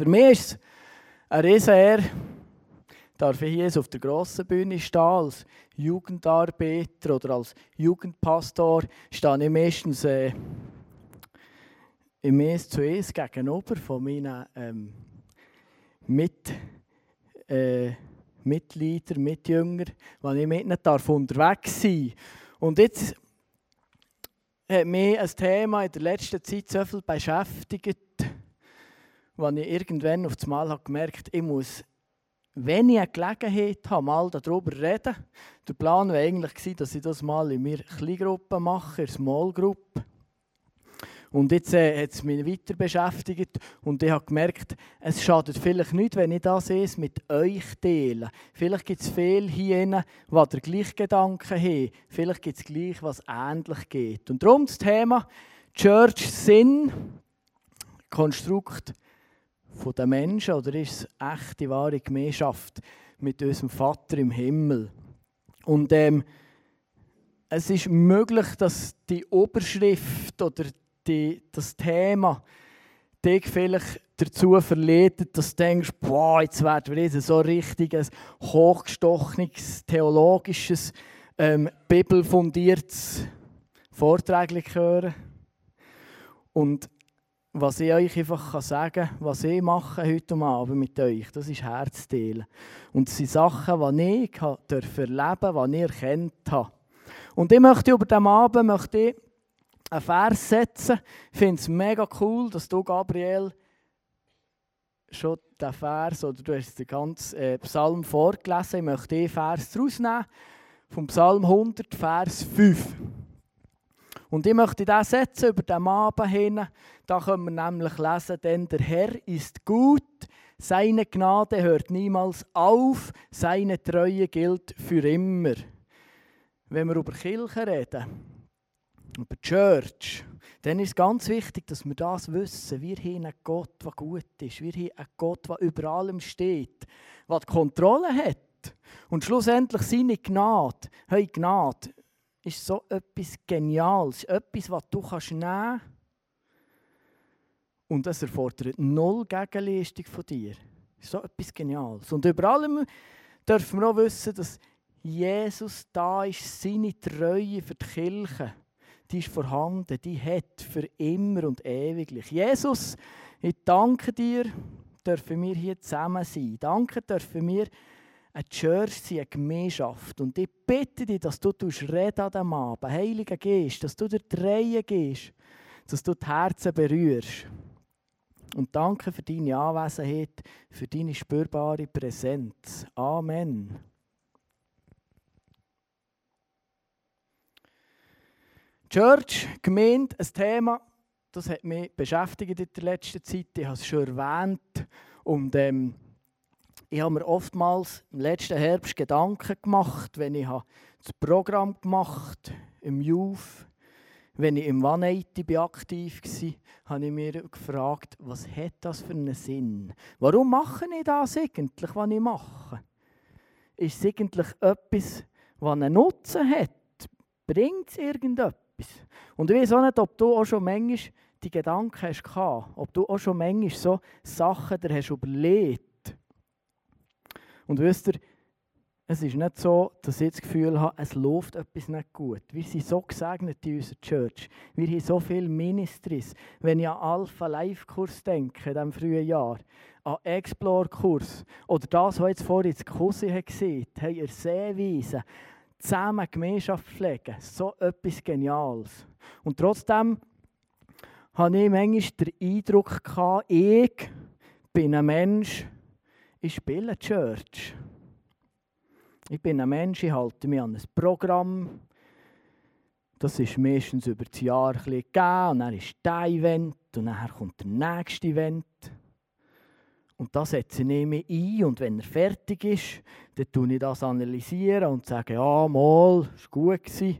Für mich ist es eine Riesenehre, darf ich hier auf der grossen Bühne stehen, als Jugendarbeiter oder als Jugendpastor, stehe ich meistens äh, im Eins zu Eins gegenüber von meinen ähm, Mit, äh, Mitgliedern, Mitjüngern, wenn ich mit ihnen darf unterwegs sein. Und jetzt hat mich ein Thema in der letzten Zeit so viel beschäftigt, wo ich irgendwann auf einmal gemerkt habe, ich muss, wenn ich eine Gelegenheit habe, mal darüber reden. Der Plan war eigentlich, dass ich das mal in meiner Kleingruppe mache, in der Small Group. Und jetzt äh, hat es mich weiter beschäftigt und ich habe gemerkt, es schadet vielleicht nicht, wenn ich das erst mit euch teile. Vielleicht gibt es viele hier, die den gleichen Gedanken haben. Vielleicht gibt es gleich, was ähnlich geht. Und darum das Thema Church Sinn, Konstrukt von den Menschen oder ist es echte, wahre Gemeinschaft mit unserem Vater im Himmel? Und ähm, es ist möglich, dass die Oberschrift oder die, das Thema dich vielleicht dazu verleitet, dass du denkst, boah, jetzt werden wir jetzt so richtig ein hochgestochenes, theologisches, ähm, bibelfundiertes Vortrag hören. Und was ich euch einfach sagen kann, was ich mache heute Abend mit euch, das ist Herzteilen. Und das sind Sachen, die ich erleben durfte, die ich erkannt habe. Und ich möchte über diesen Abend möchte ich einen Vers setzen. Ich finde es mega cool, dass du, Gabriel, schon den Vers, oder du hast den ganzen äh, Psalm vorgelesen. Ich möchte den Vers daraus nehmen, vom Psalm 100, Vers 5. Und ich möchte den setzen über den Abend hin. Da können wir nämlich lesen, denn der Herr ist gut, seine Gnade hört niemals auf, seine Treue gilt für immer. Wenn wir über Kirche reden, über die Church, dann ist es ganz wichtig, dass wir das wissen. Wir haben einen Gott, der gut ist. Wir haben einen Gott, der über allem steht, der die Kontrolle hat. Und schlussendlich seine Gnade, hey, Gnade ist so etwas Geniales, etwas, was du kannst nehmen kannst. Und das erfordert null Gegenleistung von dir. So etwas Geniales. Und über allem dürfen wir auch wissen, dass Jesus da ist, seine Treue für die Kirche die ist vorhanden, die hat für immer und ewiglich. Jesus, ich danke dir, dürfen wir hier zusammen sein. Danke dürfen wir eine Church sein, eine Gemeinschaft. Und ich bitte dich, dass du reden an diesem Abend, Heiliger Geist, dass du dir Reihe gehst, dass du die Herzen berührst. Und danke für deine Anwesenheit, für deine spürbare Präsenz. Amen. Church, Gemeinde, ein Thema, das hat mich beschäftigt in der letzten Zeit. Ich habe es schon erwähnt. Und ähm, ich habe mir oftmals im letzten Herbst Gedanken gemacht, wenn ich das Programm gemacht im Youth, wenn ich im 180 aktiv war, habe ich mir gefragt, was hat das für einen Sinn? Warum mache ich das eigentlich, was ich mache? Ist es eigentlich etwas, was einen Nutzen hat? Bringt es irgendetwas? etwas. Und ich weiß auch nicht, ob du auch schon manchmal die Gedanken hast ob du auch schon manchmal so Sachen dir hast überlegt. Und wisst ihr, es ist nicht so, dass ich das Gefühl habe, es läuft etwas nicht gut. Wir sind so gesegnet in unserer Church. Wir haben so viele Ministries. Wenn ich an Alpha Live Kurs denke, in diesem frühen Jahr, an Explore Kurs oder das, was jetzt vorhin das Cousin gesehen hat, hey, ihr Sehweise, zusammen Gemeinschaft pflegen. So etwas Geniales. Und trotzdem hatte ich manchmal den Eindruck, ich bin ein Mensch, ich spiele Church. Ich bin ein Mensch, ich halte mich an ein Programm. Das ist meistens über das Jahr ein gegeben. Und dann ist der Event und dann kommt der nächste Event. Und das setze ich mir ein und wenn er fertig ist, dann tue ich das analysieren und sage, ja, mal, es war gut. Gewesen.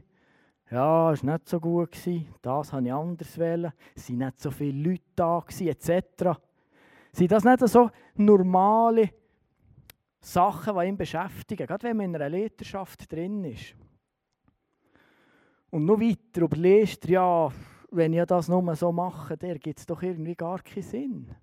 Ja, es war nicht so gut. Gewesen. Das habe ich anders wählen. Es waren nicht so viele Leute da, gewesen, etc. Sind das nicht so normale Sachen, die ihn beschäftigen, gerade wenn man in einer Leiterschaft drin ist? Und noch weiter überlegst du, ja, wenn ich das nur so mache, der gibt es doch irgendwie gar keinen Sinn.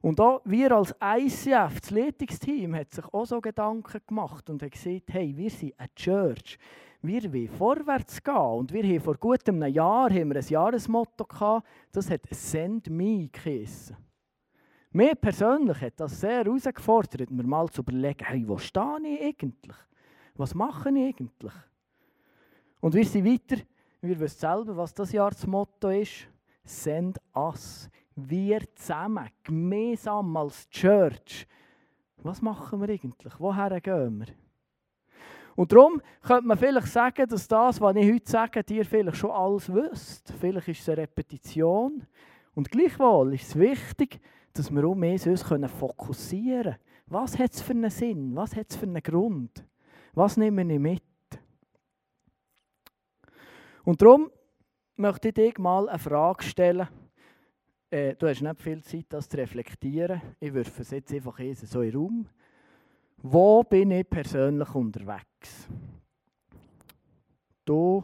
Und auch wir als ICF, das Leitungsteam, hat sich auch so Gedanken gemacht und hat gesagt, hey, wir sind eine Church. Wir wollen vorwärts gehen. Und wir haben vor gut einem Jahr haben wir ein Jahresmotto gehabt, das hat «Send me» geheissen. Mir persönlich hat das sehr herausgefordert, mir mal zu überlegen, hey, wo stehe ich eigentlich? Was mache ich eigentlich? Und wir sind weiter, wir wissen selber, was das Jahresmotto ist. Send us. Wir zusammen, gemeinsam als Church. Was machen wir eigentlich? Woher gehen wir? Und darum könnte man vielleicht sagen, dass das, was ich heute sage, dir vielleicht schon alles wisst. Vielleicht ist es eine Repetition. Und gleichwohl ist es wichtig, dass wir um uns fokussieren können. Was hat es für einen Sinn? Was hat es für einen Grund? Was nehme ich mit? Und darum möchte ich dir mal eine Frage stellen. Äh, du hast nicht viel Zeit, das zu reflektieren. Ich werfe es jetzt einfach so in den Raum. Wo bin ich persönlich unterwegs? Du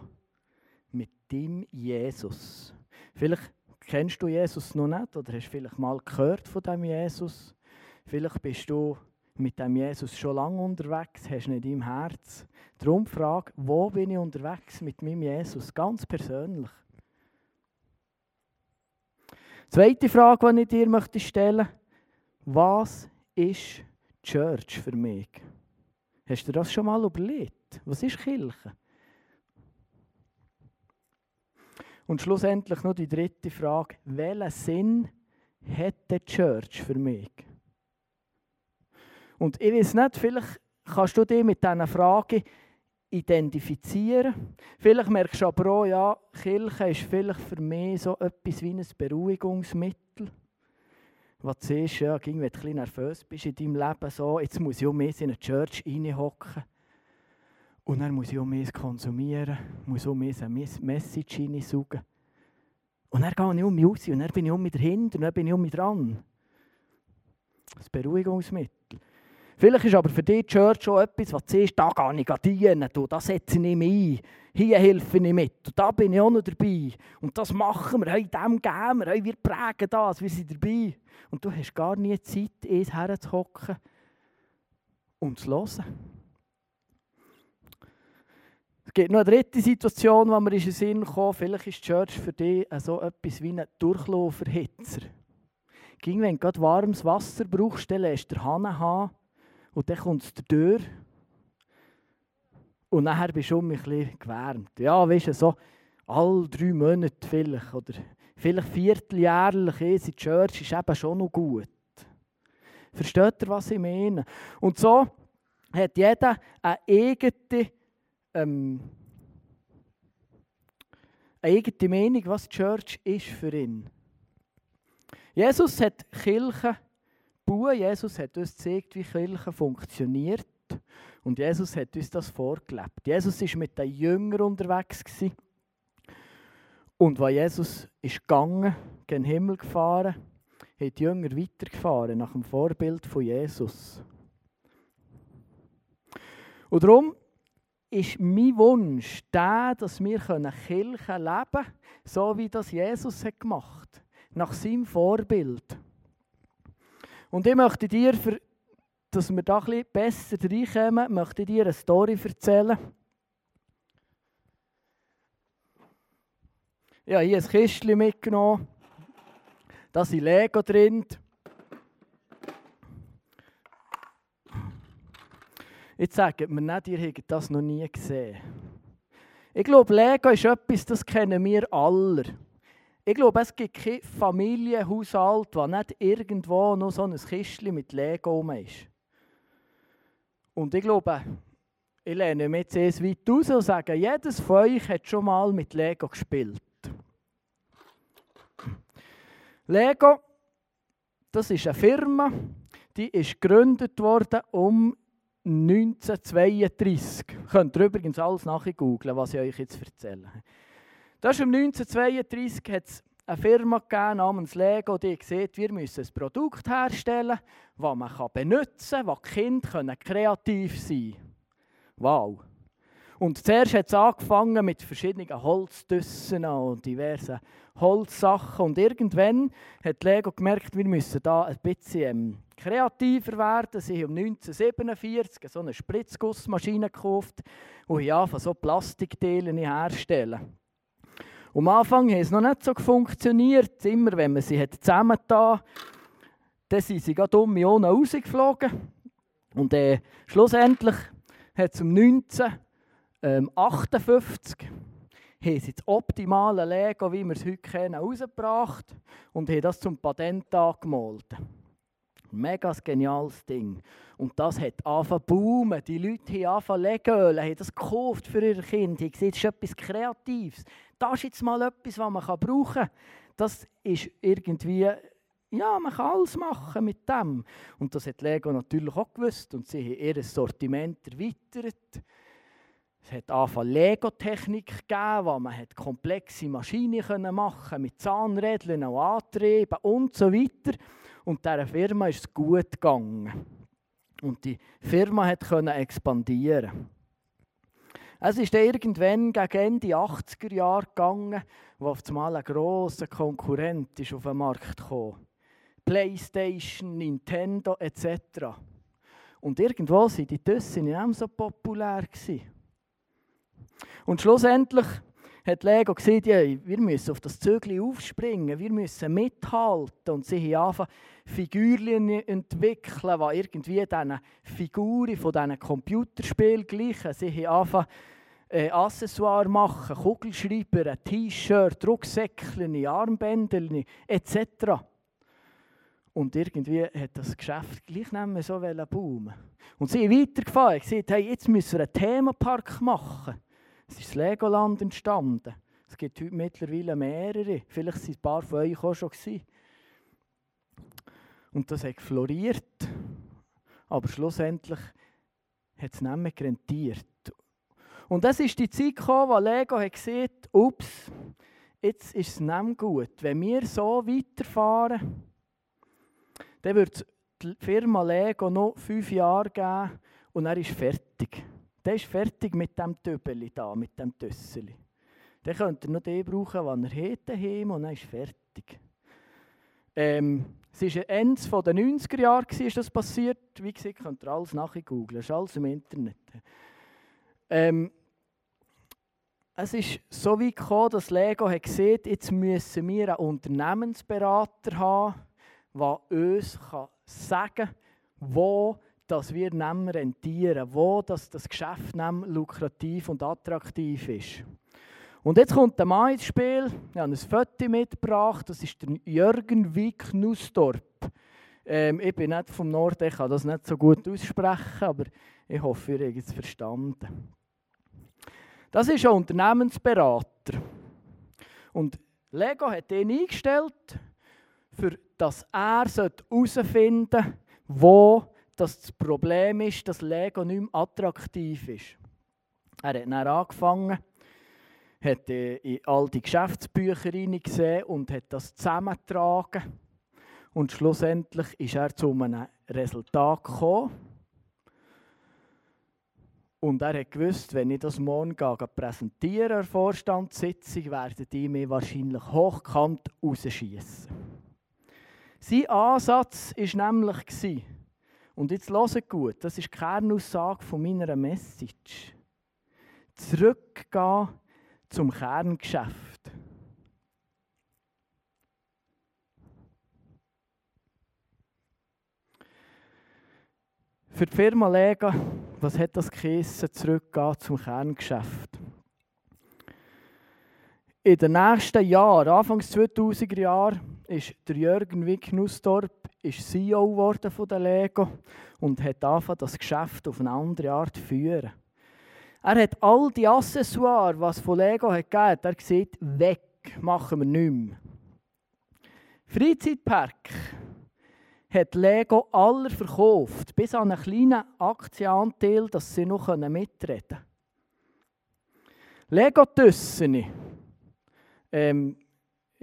mit dem Jesus. Vielleicht kennst du Jesus noch nicht oder hast vielleicht mal gehört von dem Jesus. Vielleicht bist du mit dem Jesus schon lange unterwegs, hast nicht im Herz. Darum frage, wo bin ich unterwegs mit meinem Jesus, ganz persönlich. Zweite Frage, die ich dir möchte stellen was ist Church für mich? Hast du das schon mal überlegt? Was ist Kirche? Und schlussendlich noch die dritte Frage. Welchen Sinn hat die Church für mich? Und ich weiß nicht, vielleicht kannst du dich mit diesen Fragen identifizieren. Vielleicht merkst du aber auch, ja, Kirche ist vielleicht für mich so etwas wie ein Beruhigungsmittel was du siehst, ja, ging, wenn du ein bisschen nervös bist in deinem Leben, so, jetzt muss ich auch mehr in eine Church reinhocken. Und dann muss ich auch mehr konsumieren, muss auch mehr eine Message reinsaugen. Und dann gehe ich um mich raus und dann bin ich um mich dahinter und dann bin ich um mich dran. Das Beruhigungsmittel. Vielleicht ist aber für dich die Church schon etwas, was du siehst, da gehe ich dienen, da setze ich mich ein, hier helfe ich mit, und da bin ich auch noch dabei. Und das machen wir, hey, dem geben wir, hey, wir prägen das, wir sind dabei. Und du hast gar nie Zeit, eins herzuhocken und zu hören. Gibt noch eine dritte Situation, wo mir in den Sinn kommt, vielleicht ist die Church für dich so etwas wie ein Durchlauferhitzer. Ging, wenn du warmes Wasser brauchst, dann lässt den Hahn haben und dann kommt es durch. Und nachher bist du um mich ein bisschen gewärmt. Ja, weißt du, so alle drei Monate vielleicht. Oder vielleicht vierteljährlich in die Church ist eben schon noch gut. Versteht ihr, was ich meine? Und so hat jeder eine eigene, ähm, eine eigene Meinung, was Church ist für ihn. Jesus hat Kirche bauen. Jesus hat uns gezeigt, wie Kirche funktioniert. Und Jesus hat uns das vorgelebt. Jesus war mit den Jüngern unterwegs. Und als Jesus ist gegangen, gen Himmel gefahren, haben die Jünger weitergefahren nach dem Vorbild von Jesus. Und darum ist mein Wunsch der, dass wir Kirche leben können, so wie das Jesus hat gemacht nach seinem Vorbild. Und ich möchte dir, für, dass wir da ein besser reinkommen, möchte dir eine Story erzählen. Ich habe hier ein Kistchen mitgenommen. Da sind Lego drin. Jetzt sagt mir nicht, ihr habt das noch nie gesehen. Ich glaube, Lego ist etwas, das kennen wir alle. Ich glaube, es gibt kein Familienhaushalt, wo nicht irgendwo noch so ein Kistchen mit Lego rum ist. Und ich glaube, ich lehne mich jetzt erst weit aus und sage, jedes von euch hat schon mal mit Lego gespielt. Lego, das ist eine Firma, die ist gegründet worden um 1932. Ihr könnt ihr übrigens alles nachgoogeln, was ich euch jetzt erzähle. Das ist um 1932 hat es eine Firma gegeben namens Lego, die sieht, wir müssen ein Produkt herstellen, das man benutzen kann, die Kinder kreativ sein können. Wow. Und zuerst hat es angefangen mit verschiedenen Holzdüssen und diversen Holzsachen. Und irgendwann hat Lego gemerkt, wir müssen da ein bisschen ähm, kreativer werden. Sie haben 1947 so eine Spritzgussmaschine gekauft und haben so Plastikteile herstellen. am Anfang hat es noch nicht so funktioniert. Immer wenn man sie hat zusammengetan hat, dann sind sie gerade um Millionen rausgeflogen. Und äh, schlussendlich hat es um 1958 haben sie das optimale Lego, wie wir es heute kennen, herausgebracht und haben das zum Patent angemalt. Mega geniales Ding. Und das hat angefangen boomen. Die Leute haben angefangen Legöl, haben das gekauft für ihre Kinder. Haben gesehen, das ist etwas Kreatives. Das ist jetzt mal etwas, was man brauchen kann. Das ist irgendwie, ja, man kann alles machen mit dem. Und das hat Lego natürlich auch gewusst. Und sie haben ihr Sortiment erweitert. Es hat angefangen Lego-Technik gegeben, wo man komplexe Maschinen machen konnte, mit Zahnrädern und Antrieben und so weiter. Und dieser Firma ist es gut gegangen. Und die Firma konnte expandieren. Es ist irgendwann gegen Ende 80er Jahre gegangen, wo auf einmal ein grosser Konkurrent ist auf den Markt kam. Playstation, Nintendo etc. Und irgendwo waren die Tüssen nicht so populär. Und schlussendlich hat Lego gesagt, ja, wir müssen auf das Zügel aufspringen, wir müssen mithalten. Und sie haben angefangen, Figürchen entwickeln, die irgendwie diesen Figuren von diesen Computerspielen gleichen. Sie haben angefangen, äh, Accessoires machen, Kugelschreiber, T-Shirt, Rucksäckchen, Armbänder etc. Und irgendwie hat das Geschäft gleich nicht mehr so boomen Und sie sind weitergefahren. Haben gesagt, hey, jetzt müssen wir einen Themenpark machen. Es ist das Legoland entstanden. Es gibt heute mittlerweile mehrere. Vielleicht sind ein paar von euch auch schon. Und das hat floriert. Aber schlussendlich hat es nicht mehr rentiert. Und das ist die Zeit gekommen, wo Lego hat gesagt, ups, jetzt ist es nicht mehr gut. Wenn wir so weiterfahren, dann wird die Firma Lego noch fünf Jahre geben und er ist fertig. Der ist fertig mit dem Töbeli da, mit dem Tösseli. Dann könnt ihr noch den brauchen, den er daheim und dann ist fertig. Ähm, es war Ende der 90er Jahre, ist das passiert. Wie gesagt, könnt ihr alles nachgoogeln, es ist alles im Internet. Ähm, es ist so weit gekommen, dass Lego hat gesehen jetzt müssen wir einen Unternehmensberater haben, der uns sagen kann, wo dass wir nicht rentieren, wo das, das Geschäft nicht lukrativ und attraktiv ist. Und jetzt kommt der Mann ins Spiel. Ich habe ein Foto mitgebracht. Das ist der Jürgen Wick Nussdorp. Ähm, ich bin nicht vom Norden, ich kann das nicht so gut aussprechen, aber ich hoffe, ihr habt es verstanden. Das ist ein Unternehmensberater. Und Lego hat ihn eingestellt, für dass er herausfinden sollte, wo dass das Problem ist, dass Lego nicht mehr attraktiv ist. Er hat dann angefangen, hat in all die Geschäftsbücher gesehen und hat das zusammengetragen. Und schlussendlich ist er zu einem Resultat gekommen. Und er hat gewusst, wenn ich das morgen präsentiere, der Vorstandssitzung, werden die mir wahrscheinlich hochkant rausschießen. Sein Ansatz war nämlich, und jetzt hört gut, das ist die Kernaussage von meiner Message. Zurückgehen zum Kerngeschäft. Für die Firma Lega, was hat das geheissen, zurückgehen zum Kerngeschäft? In den nächsten Jahren, Anfangs 2000er Jahre, ist der Jürgen Wick Nussdorp ist CEO geworden von der Lego und hat angefangen, das Geschäft auf eine andere Art zu führen. Er hat all die Accessoires, was von Lego hat gegeben, er gesagt, weg, machen wir nicht mehr. Freizeitpark hat Lego aller verkauft, bis an einen kleinen Aktienanteil, dass sie noch mitreden können. Lego-Tüssen, ähm,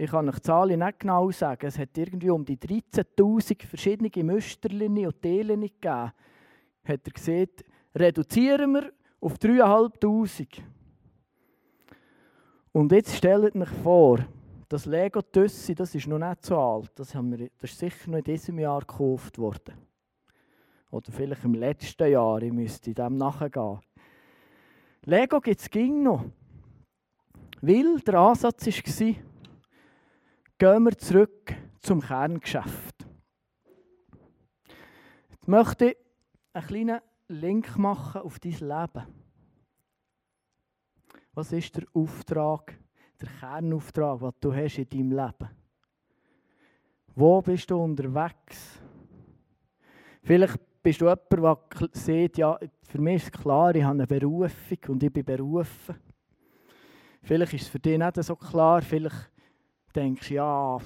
ich kann euch die Zahlen nicht genau sagen, es hat irgendwie um die 13'000 verschiedene Müsterchen und Teilen gegeben. Hat er gesagt, reduzieren wir Auf 3'500. Und jetzt stellt euch vor, das Lego Tüssi, das ist noch nicht so alt. Das, haben wir, das ist sicher noch in diesem Jahr gekauft worden. Oder vielleicht im letzten Jahr, ich müsste dem nachgehen. Lego gibt es ging noch. Weil der Ansatz war, gehen wir zurück zum Kerngeschäft. Jetzt möchte ich einen kleinen Link machen auf dein Leben. Was ist der Auftrag, der Kernauftrag, den du hast in deinem Leben? Wo bist du unterwegs? Vielleicht bist du jemand, der sieht, ja, für mich ist klar, ich habe eine Berufung und ich bin berufen. Vielleicht ist es für dich nicht so klar, vielleicht denkst ja,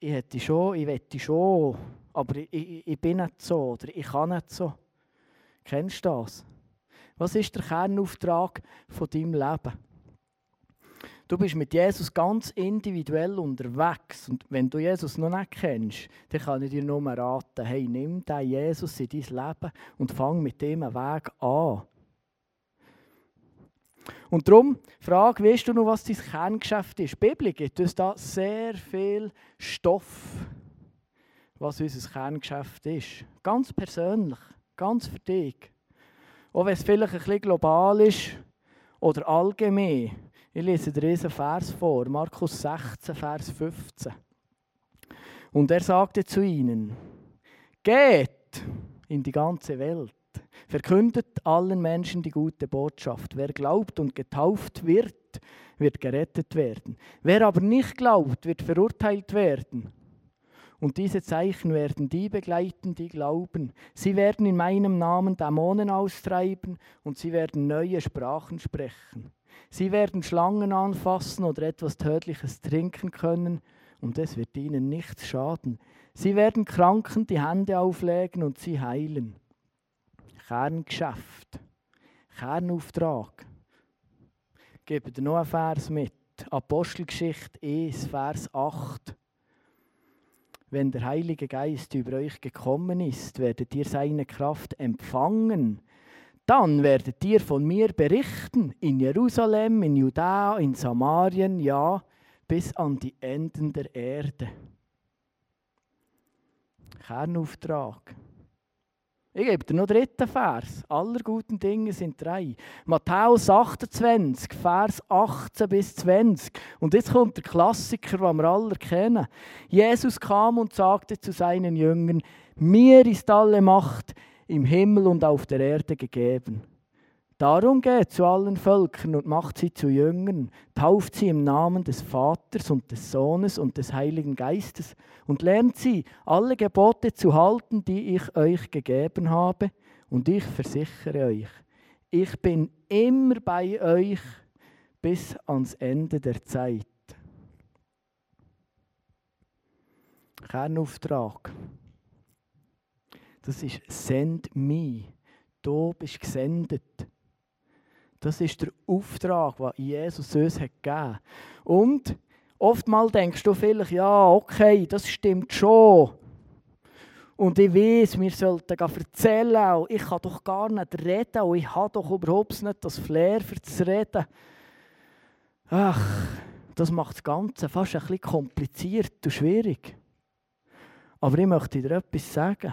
ich hätte schon, ich wette schon, aber ich, ich, ich bin nicht so oder ich kann nicht so. Kennst du das? Was ist der Kernauftrag von deinem Leben? Du bist mit Jesus ganz individuell unterwegs. Und wenn du Jesus noch nicht kennst, dann kann ich dir nur raten, hey, nimm diesen Jesus in dein Leben und fang mit dem Weg an. Und darum, frage, weißt du noch, was dein Kerngeschäft ist? Die Bibel gibt uns da sehr viel Stoff, was unser Kerngeschäft ist. Ganz persönlich, ganz für dich. Auch wenn es vielleicht ein bisschen global ist oder allgemein. Ich lese dir diesen Vers vor, Markus 16, Vers 15. Und er sagte zu ihnen, geht in die ganze Welt Verkündet allen Menschen die gute Botschaft. Wer glaubt und getauft wird, wird gerettet werden. Wer aber nicht glaubt, wird verurteilt werden. Und diese Zeichen werden die begleiten, die glauben. Sie werden in meinem Namen Dämonen austreiben und sie werden neue Sprachen sprechen. Sie werden Schlangen anfassen oder etwas Tödliches trinken können und es wird ihnen nichts schaden. Sie werden Kranken die Hände auflegen und sie heilen. Kerngeschäft, Kernauftrag. Ich gebe dir noch einen Vers mit. Apostelgeschichte 1, Vers 8. Wenn der Heilige Geist über euch gekommen ist, werdet ihr seine Kraft empfangen. Dann werdet ihr von mir berichten in Jerusalem, in Judäa, in Samarien, ja, bis an die Enden der Erde. Kernauftrag. Ich gebe dir noch dritten Vers. Aller guten Dinge sind drei. Matthäus 28, Vers 18 bis 20. Und jetzt kommt der Klassiker, den wir alle kennen. Jesus kam und sagte zu seinen Jüngern, mir ist alle Macht im Himmel und auf der Erde gegeben. Darum geht zu allen Völkern und macht sie zu Jüngern, tauft sie im Namen des Vaters und des Sohnes und des Heiligen Geistes und lernt sie, alle Gebote zu halten, die ich euch gegeben habe. Und ich versichere euch, ich bin immer bei euch bis ans Ende der Zeit. Kernauftrag. Das ist Send me. Du bist gesendet. Das ist der Auftrag, den Jesus uns hat gegeben hat. Und oftmals denkst du vielleicht, ja, okay, das stimmt schon. Und ich weiß, wir sollten erzählen, ich kann doch gar nicht reden und ich habe doch überhaupt nicht das Flair für das Reden. Ach, das macht das Ganze fast ein bisschen kompliziert und schwierig. Aber ich möchte dir etwas sagen.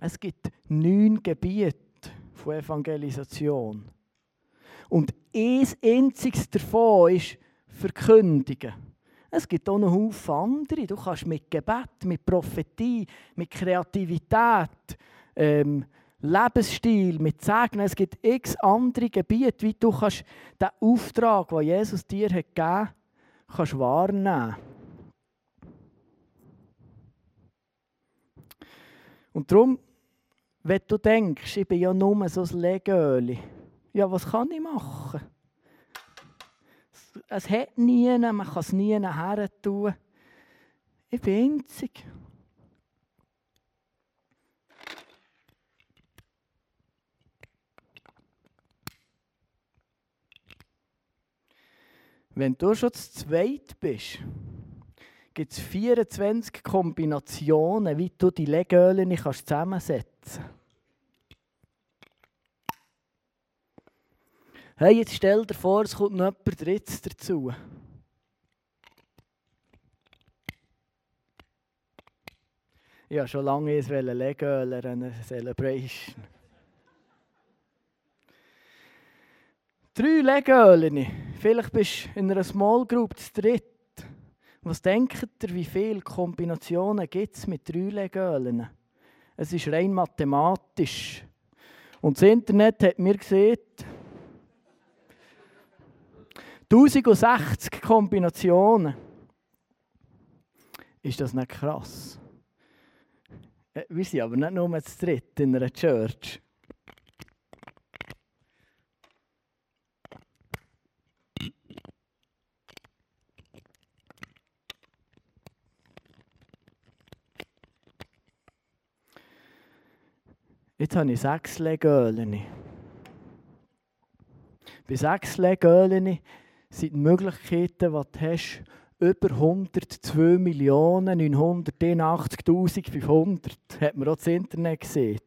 Es gibt neun Gebiete von Evangelisation. Und ein einziges davon ist Verkündigen. Es gibt auch noch Haufen andere. Du kannst mit Gebet, mit Prophetie, mit Kreativität, ähm, Lebensstil, mit Segnen, es gibt x andere Gebiete, wie du kannst den Auftrag, den Jesus dir hat gegeben hat, wahrnehmen Und darum, wenn du denkst, ich bin ja nur so ein Legöli, ja, was kann ich machen? Es hat nie, man kann es nie her. Ich bin einzig. Wenn du schon zu zweit bist, gibt es 24 Kombinationen, wie du die Legölen zusammensetzen kannst. Hey, jetzt stell dir vor, es kommt noch jemand Drittes dazu. Wollte schon lange es legen einer Celebration. Drei Legölen. Vielleicht bist du in einer Small Group zu dritt. Was denkt ihr, wie viele Kombinationen gibt es mit drei Legölen? Es ist rein mathematisch. Und das Internet hat mir gesehen, 1060 Kombinationen. Ist das nicht krass? Äh, wir sind aber nicht nur zu dritt in einer Church. Jetzt habe ich sechs Legölen. Bei sechs Legölen sind die Möglichkeiten, die du hast, über 102.981.500. Hat man auch das Internet gesehen.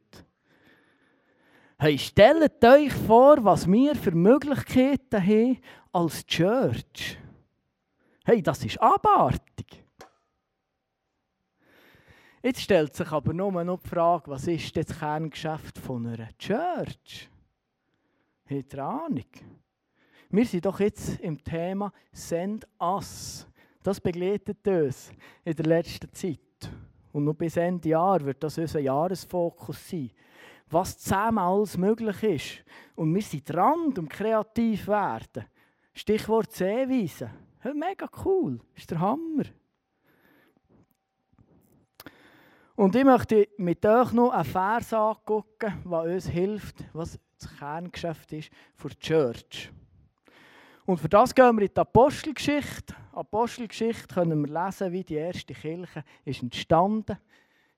Hey, stellt euch vor, was wir für Möglichkeiten haben als Church. Hey, das ist abartig. Jetzt stellt sich aber nur noch die Frage, was ist das Kerngeschäft von einer Church? Habt ihr Ahnung? Wir sind doch jetzt im Thema Send Us. Das begleitet uns in der letzten Zeit. Und noch bis Ende Jahr wird das unser Jahresfokus sein. Was zusammen alles möglich ist. Und wir sind dran, um kreativ zu werden. Stichwort Sehweise. Mega cool. ist der Hammer. Und ich möchte mit euch noch einen Vers angucken, der uns hilft, was das Kerngeschäft ist für die Church. Und für das gehen wir in die Apostelgeschichte. Apostelgeschichte können wir lesen, wie die erste Kirche ist entstanden,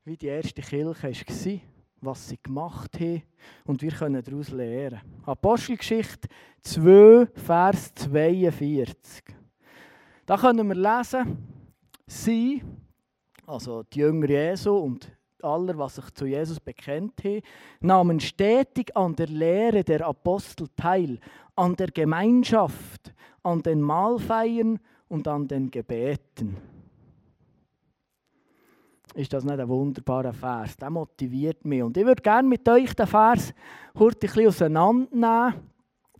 wie die erste Kirche war, was sie gemacht haben. Und wir können daraus lernen. Apostelgeschichte 2, Vers 42. Da können wir lesen, sie also die Jünger Jesu und aller, was sich zu Jesus bekennt haben, nahmen stetig an der Lehre der Apostel teil, an der Gemeinschaft, an den Mahlfeiern und an den Gebeten. Ist das nicht ein wunderbarer Vers? Der motiviert mich. Und ich würde gerne mit euch den Vers heute ein bisschen auseinandernehmen.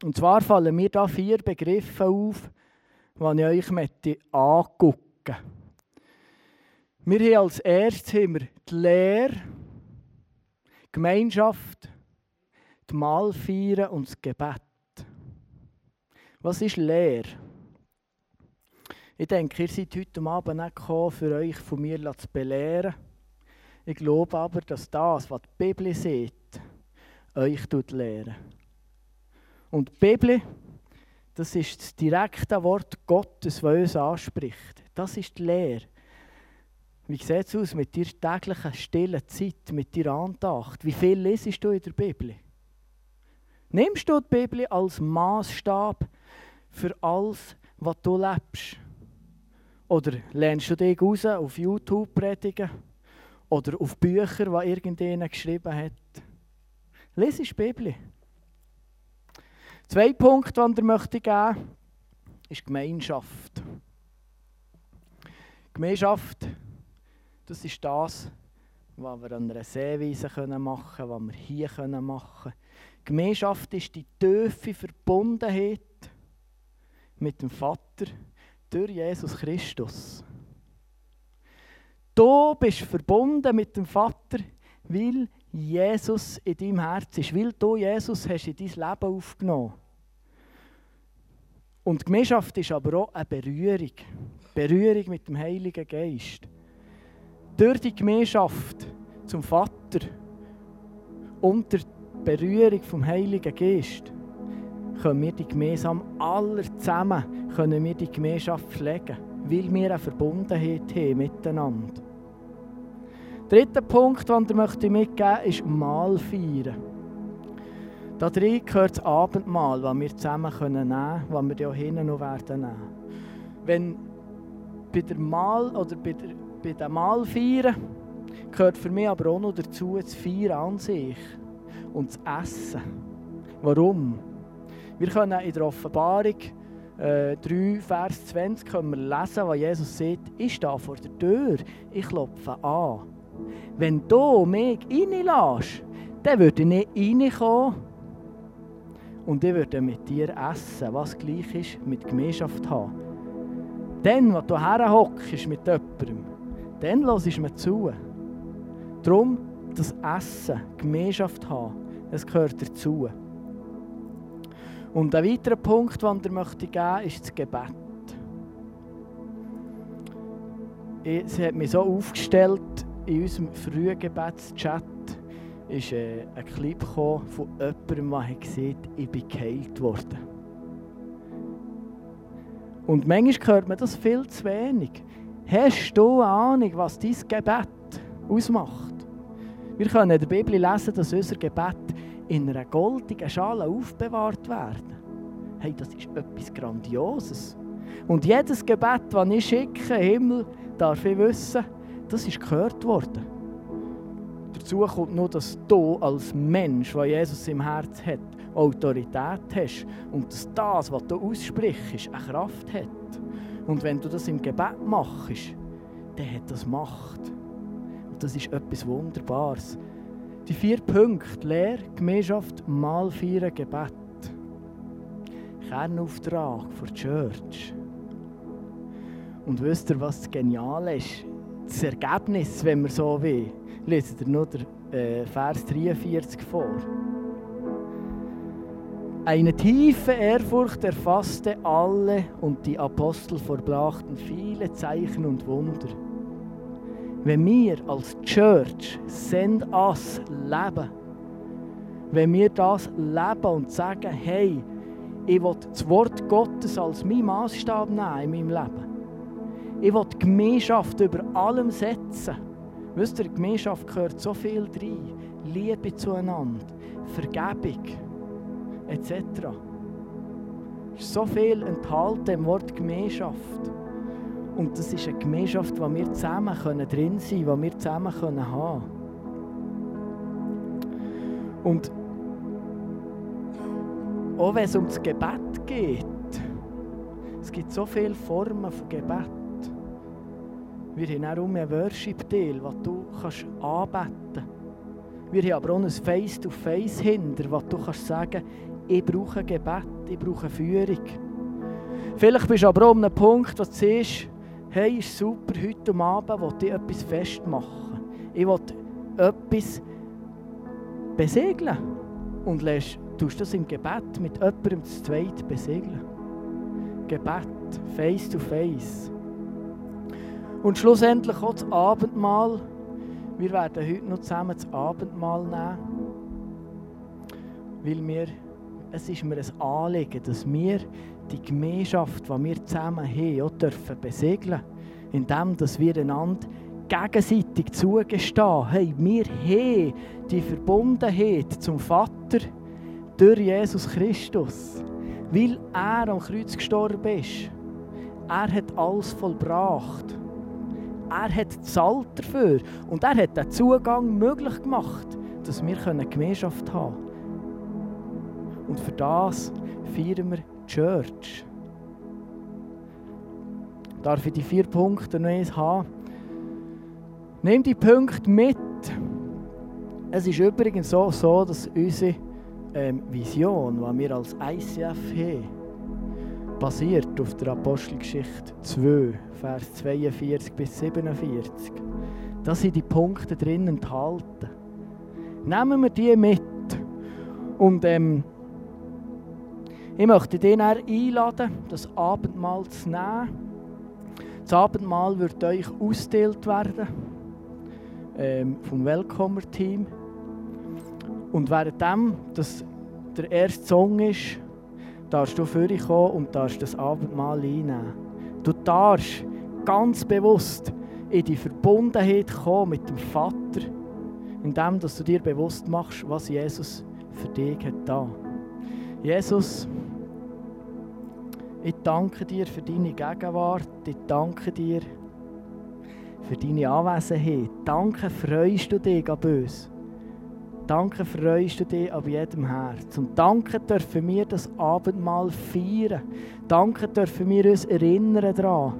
Und zwar fallen mir da vier Begriffe auf, die ich euch angucken möchte. Wir haben als erstes haben wir die Lehre, die Gemeinschaft, die Mahlfeiern und das Gebet. Was ist Lehre? Ich denke, ihr seid heute Abend nicht gekommen, für euch von mir zu belehren. Ich glaube aber, dass das, was die Bibel sieht, euch lehren. Und die Bibel, das ist das direkte Wort Gottes, das uns anspricht. Das ist die Lehre. Wie sieht es aus mit deiner täglichen stillen Zeit, mit deiner Andacht? Wie viel lesest du in der Bibel? Nimmst du die Bibel als Maßstab für alles, was du lebst? Oder lernst du dich raus auf YouTube predigen? Oder auf Bücher, die irgendjemand geschrieben hat? Lies die Bibel. Zwei Punkte, die ich möchte geben ist Gemeinschaft. Gemeinschaft das ist das, was wir an einer Seeweise machen können, was wir hier machen können. Gemeinschaft ist die tiefe Verbundenheit mit dem Vater durch Jesus Christus. Du bist verbunden mit dem Vater, weil Jesus in deinem Herz ist, weil du Jesus hast in dein Leben aufgenommen. Und Gemeinschaft ist aber auch eine Berührung. Berührung mit dem Heiligen Geist durch die Gemeinschaft zum Vater unter Berührung vom Heiligen Geist können wir die gemeinsam aller zusammen können wir die Gemeinschaft pflegen, weil wir eine Verbundenheit haben miteinander. Dritter Punkt, den ich möchte mitgeben möchte, ist Mahlfeiern. Da drin gehört das Abendmahl, das wir zusammen nehmen können, das wir hier hinten noch werden nehmen. Wenn bei der Mahl oder bei der bei dem Mahlfeiern gehört für mich aber auch noch dazu das Feiern an sich und das Essen. Warum? Wir können in der Offenbarung äh, 3, Vers 20 können wir lesen, was Jesus sagt, ich stehe vor der Tür, ich klopfe an. Wenn du mich reinlässt, dann würde ich nicht reinkommen und ich würde mit dir essen, was gleich ist mit Gemeinschaft haben. Dann, wenn du herhockst mit jemandem, dann hörst du mir zu. Darum, das Essen, Gemeinschaft haben, es gehört dazu. Und ein weiterer Punkt, den ich möchte geben ist das Gebet. Es hat mich so aufgestellt, in unserem frühen Gebetschat ist äh, ein Clip von jemandem, der gesagt ich bin geheilt worden. Und manchmal hört man das viel zu wenig. Hast du eine Ahnung, was dein Gebet ausmacht? Wir können in der Bibel lesen, dass unser Gebet in einer goldigen Schale aufbewahrt werden. Hey, das ist etwas Grandioses. Und jedes Gebet, das ich schicke, Himmel, darf ich wissen, das ist gehört worden. Dazu kommt nur, dass du als Mensch, der Jesus im Herz hat, Autorität hast und dass das, was du aussprichst, eine Kraft hat. Und wenn du das im Gebet machst, dann hat das Macht. Und das ist etwas Wunderbares. Die vier Punkte, Lehre, Gemeinschaft, mal vier Gebet. Kernauftrag für die Church. Und wisst ihr, was das Geniale ist? Das Ergebnis, wenn man so will. Lest ihr nur den äh, Vers 43 vor. Eine tiefe Ehrfurcht erfasste alle und die Apostel verbrachten viele Zeichen und Wunder. Wenn wir als Church Send Us leben, wenn wir das leben und sagen, hey, ich will das Wort Gottes als mein Maßstab nehmen in meinem Leben. Ich will die Gemeinschaft über allem setzen. Wisst ihr, Gemeinschaft gehört so viel rein. Liebe zueinander, Vergebung etc. Es ist so viel enthalten im Wort Gemeinschaft. Und das ist eine Gemeinschaft, wo wir zusammen drin sein können, wir zusammen können haben Und auch wenn es um das Gebet geht, es gibt so viele Formen von Gebet. Wir haben auch einen Worship-Teil, den du kannst anbeten kannst. Wir haben aber auch ein Face-to-Face hinter, wo du kannst sagen ich brauche Gebet, ich brauche Führung. Vielleicht bist du aber auch an einem Punkt, wo du siehst, hey, ist super, heute Abend will ich etwas festmachen. Ich will etwas besegeln. Und lässt, tust das im Gebet mit jemandem zu zweit besegeln. Gebet, face to face. Und schlussendlich auch das Abendmahl. Wir werden heute noch zusammen das Abendmahl nehmen, weil wir, es ist mir ein Anliegen, dass wir die Gemeinschaft, die wir zusammen haben, auch dürfen besegeln indem wir einander gegenseitig zugestehen, hey, wir haben die Verbundenheit zum Vater durch Jesus Christus, weil er am Kreuz gestorben ist. Er hat alles vollbracht. Er hat gezahlt dafür und er hat den Zugang möglich gemacht, dass wir Gemeinschaft haben können. Und für das feiern wir Church. Darf ich die vier Punkte noch eins haben? Nimm die Punkte mit. Es ist übrigens so, so dass unsere ähm, Vision, die wir als ICF haben, basiert auf der Apostelgeschichte 2, Vers 42 bis 47. Da sind die Punkte drin enthalten. Nehmen wir die mit. Und ähm, ich möchte dich einladen, das Abendmahl zu nehmen. Das Abendmahl wird euch ausgeteilt werden ähm, vom Welcomer-Team. Und währenddem das der erste Song ist, darfst du vorkommen und darfst das Abendmahl einnehmen. Du darfst ganz bewusst in die Verbundenheit kommen mit dem Vater, indem dass du dir bewusst machst, was Jesus für dich hat da. Jesus, ich danke dir für deine Gegenwart. Ich danke dir für deine Anwesenheit. Danke, freust du dich an uns. Danke freust du dich ab jedem Herz. Und danke dürfen wir das Abendmahl feiern. Danke dürfen wir uns erinnern daran,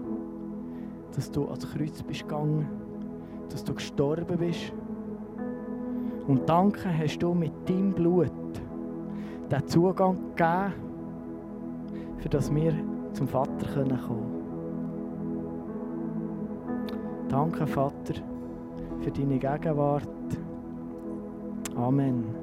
dass du ans Kreuz bist gegangen, dass du gestorben bist. Und danke hast du mit deinem Blut den Zugang gegeben, für dass wir zum Vater kommen können. Danke, Vater, für deine Gegenwart. Amen.